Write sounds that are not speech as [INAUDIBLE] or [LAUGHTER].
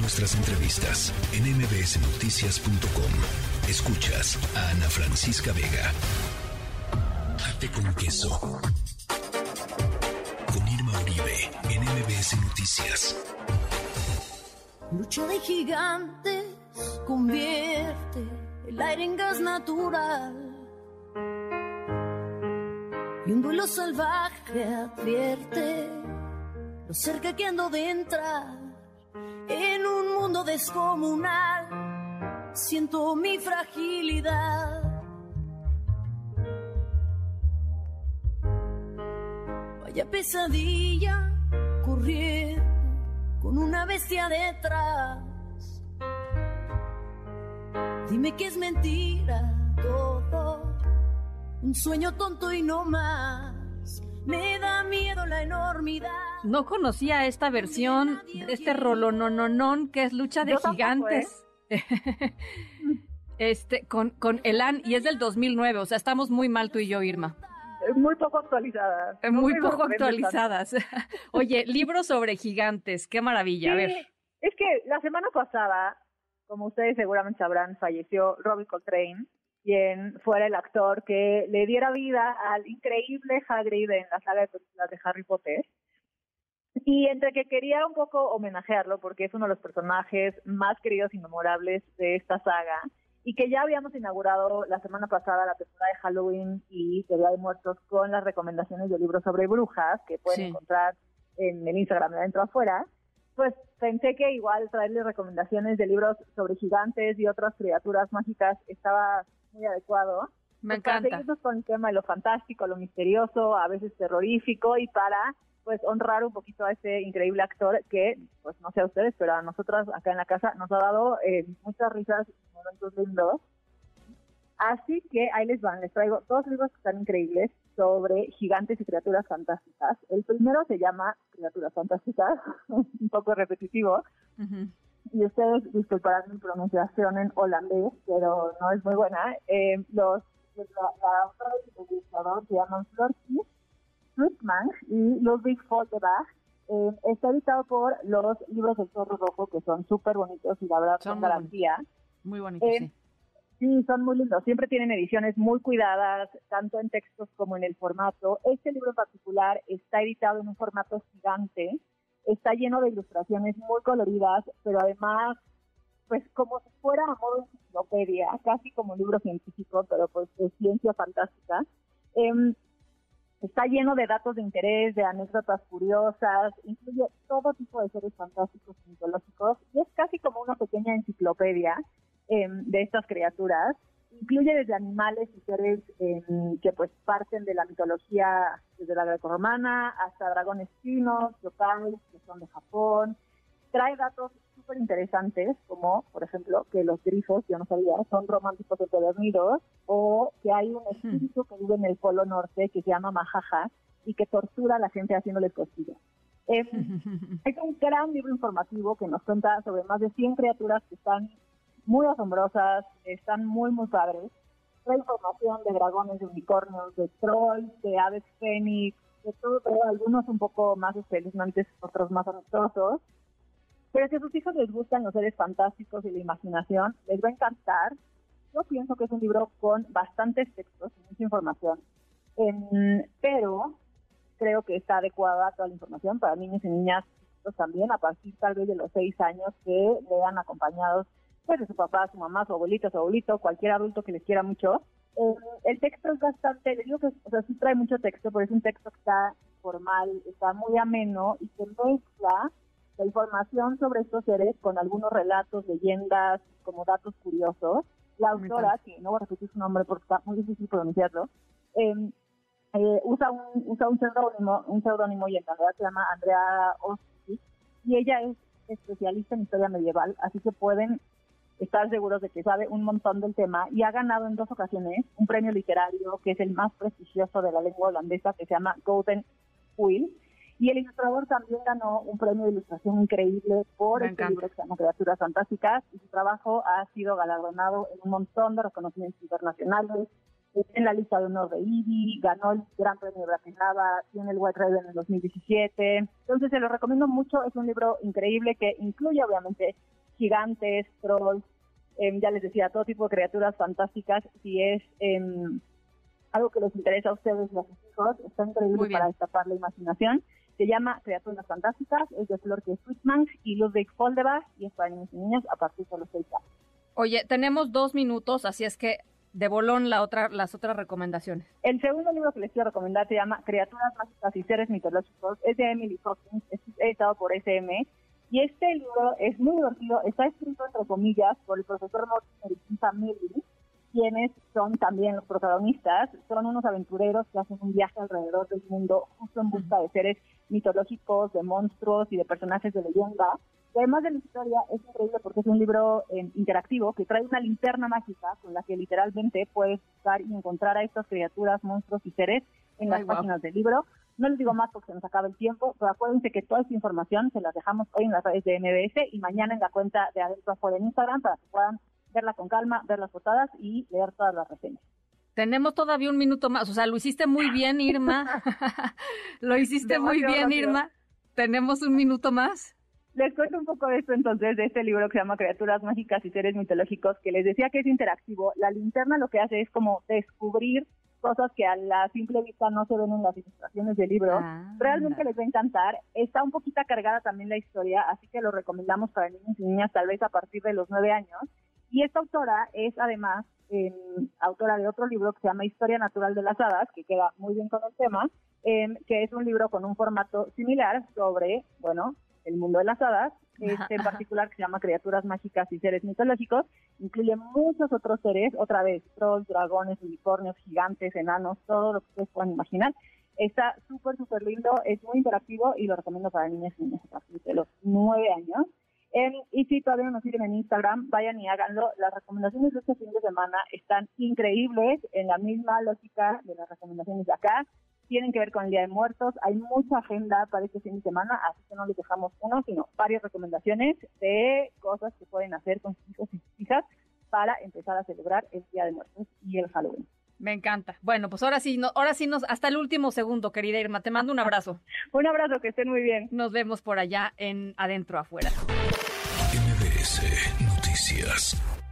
Nuestras entrevistas en mbsnoticias.com. Escuchas a Ana Francisca Vega. Ate con queso. Con Irma Uribe en MBS Noticias. Lucha de gigantes convierte el aire en gas natural. Y un duelo salvaje advierte lo cerca que ando de entrar mundo descomunal. Siento mi fragilidad. Vaya pesadilla corriendo con una bestia detrás. Dime que es mentira todo, un sueño tonto y no más. Me da miedo la enormidad. No conocía esta versión de este rolonononon que es lucha de gigantes. [LAUGHS] este, con, con Elan, y es del 2009, o sea, estamos muy mal tú y yo, Irma. Muy poco actualizadas. Muy poco actualizadas. Oye, libros sobre gigantes, qué maravilla, a ver. Es que la semana pasada, como ustedes seguramente sabrán, falleció Robbie Coltrane, quien fuera el actor que le diera vida al increíble Hagrid en la saga de películas de Harry Potter. Y entre que quería un poco homenajearlo, porque es uno de los personajes más queridos y memorables de esta saga, y que ya habíamos inaugurado la semana pasada la temporada de Halloween y de Día de Muertos con las recomendaciones de libros sobre brujas que pueden encontrar en el Instagram de adentro afuera, pues pensé que igual traerles recomendaciones de libros sobre gigantes y otras criaturas mágicas estaba muy adecuado. Me pues, encanta. Para seguirnos con el tema de lo fantástico, lo misterioso, a veces terrorífico y para pues honrar un poquito a ese increíble actor que, pues no sé a ustedes, pero a nosotras acá en la casa nos ha dado eh, muchas risas y momentos lindos. Así que ahí les van, les traigo dos libros que están increíbles sobre gigantes y criaturas fantásticas. El primero se llama Criaturas Fantásticas, [LAUGHS] un poco repetitivo, y ustedes disculparán mi pronunciación en holandés, pero no es muy buena. Eh, los, la, la autora y el ilustrador se llaman Florky Friedman y Ludwig Foltebach. Eh, está editado por los libros del Zorro Rojo, que son súper bonitos y la verdad son, Son garantía. Muy bonitos, Eh, sí. Sí, son muy lindos. Siempre tienen ediciones muy cuidadas, tanto en textos como en el formato. Este libro en particular está editado en un formato gigante. Está lleno de ilustraciones muy coloridas, pero además, pues como si fuera a modo enciclopedia, casi como un libro científico, pero pues de ciencia fantástica. Em, está lleno de datos de interés, de anécdotas curiosas, incluye todo tipo de seres fantásticos y mitológicos, y es casi como una pequeña enciclopedia em, de estas criaturas. Incluye desde animales y seres em, que pues parten de la mitología desde la grecorromana hasta dragones chinos, yokais, que son de Japón. Trae datos súper interesantes, como por ejemplo que los grifos, yo no sabía, son románticos empedernidos, o que hay un espíritu que vive en el polo norte que se llama Majaja y que tortura a la gente haciéndole costillas. Es, [LAUGHS] es un gran libro informativo que nos cuenta sobre más de 100 criaturas que están muy asombrosas, están muy, muy padres. Trae información de dragones, de unicornios, de trolls, de aves fénix, de todo, pero algunos un poco más espeluznantes, otros más amistosos. Pero si a sus hijos les gustan los seres fantásticos y la imaginación, les va a encantar. Yo pienso que es un libro con bastantes textos y mucha información, Em, pero creo que está adecuada toda la información para niños y niñas también, a partir tal vez de los seis años que lean acompañados pues de su papá, su mamá, su abuelita, su abuelito, cualquier adulto que les quiera mucho. Eh, el texto es bastante, le digo que o sea, sí trae mucho texto, pero es un texto que está formal, está muy ameno y que mezcla la información sobre estos seres con algunos relatos, leyendas, como datos curiosos. La autora, que no voy a repetir su nombre porque está muy difícil pronunciarlo, eh, eh, usa un usa un seudónimo, un seudónimo y en realidad se llama Andrea Osti y ella es especialista en historia medieval, así que pueden estar seguros de que sabe un montón del tema y ha ganado en dos ocasiones un premio literario que es el más prestigioso de la lengua holandesa que se llama Golden Quill y el ilustrador también ganó un premio de ilustración increíble por Me este encanta. libro que se llama Criaturas Fantásticas y su trabajo ha sido galardonado en un montón de reconocimientos internacionales en la lista de honor de IBI, ganó el Gran Premio de Bratislava, tiene el White Raven en el 2017. Entonces se lo recomiendo mucho, es un libro increíble que incluye obviamente gigantes, trolls, em, ya les decía, todo tipo de criaturas fantásticas. Si es em, algo que les interesa a ustedes y a sus hijos, está increíble para destapar la imaginación. Se llama Criaturas Fantásticas, es de Florke Sweetman y Ludwig Foldebach y es para niños y niñas a partir de los seis años. Oye, tenemos dos minutos, así es que de bolón la otra, las otras recomendaciones. El segundo libro que les quiero recomendar se llama Criaturas Mágicas y Seres Mitológicos, es de Emily Hawkins, es editado por SM, y este libro es muy divertido, está escrito entre comillas por el profesor Mortimer y quienes son también los protagonistas, son unos aventureros que hacen un viaje alrededor del mundo justo en busca de seres mitológicos, de monstruos y de personajes de leyenda. además de la historia es increíble porque es un libro eh, interactivo que trae una linterna mágica con la que literalmente puedes buscar y encontrar a estas criaturas, monstruos y seres en las páginas del libro. No les digo más porque se nos acaba el tiempo, pero acuérdense que toda esta información se la dejamos hoy en las redes de MBS y mañana en la cuenta de Adentro Afuera en Instagram para que puedan verla con calma, ver las portadas y leer todas las reseñas. Tenemos todavía un minuto más, o sea, lo hiciste muy bien, Irma. [LAUGHS] lo hiciste muy bien, Irma. Tenemos un minuto más. Les cuento un poco de esto entonces, de este libro que se llama Criaturas Mágicas y Seres Mitológicos, que les decía que es interactivo. La linterna lo que hace es como descubrir cosas que a la simple vista no se ven en las ilustraciones del libro. Ah, Realmente les va a encantar. Está un poquito cargada también la historia, así que lo recomendamos para niños y niñas tal vez a partir de los nueve años. Y esta autora es además em, autora de otro libro que se llama Historia Natural de las Hadas, que queda muy bien con el tema, em, que es un libro con un formato similar sobre, bueno, el mundo de las hadas, este en particular que se llama Criaturas Mágicas y Seres Mitológicos, incluye muchos otros seres, otra vez, trolls, dragones, unicornios, gigantes, enanos, todo lo que ustedes puedan imaginar. Está súper, súper lindo, es muy interactivo y lo recomiendo para niñas y niños a partir de los nueve años y si todavía no nos siguen en Instagram, vayan y háganlo. Las recomendaciones de este fin de semana están increíbles, en la misma lógica de las recomendaciones de acá. Tienen que ver con el Día de Muertos. Hay mucha agenda para este fin de semana, así que no les dejamos uno, sino varias recomendaciones de cosas que pueden hacer con sus hijos y sus hijas para empezar a celebrar el Día de Muertos y el Halloween. Me encanta. Bueno, pues ahora sí, no, ahora sí nos, hasta el último segundo, querida Irma, te mando un abrazo. un abrazo, que estén muy bien. Nos vemos por allá en Adentro Afuera. MBS Noticias.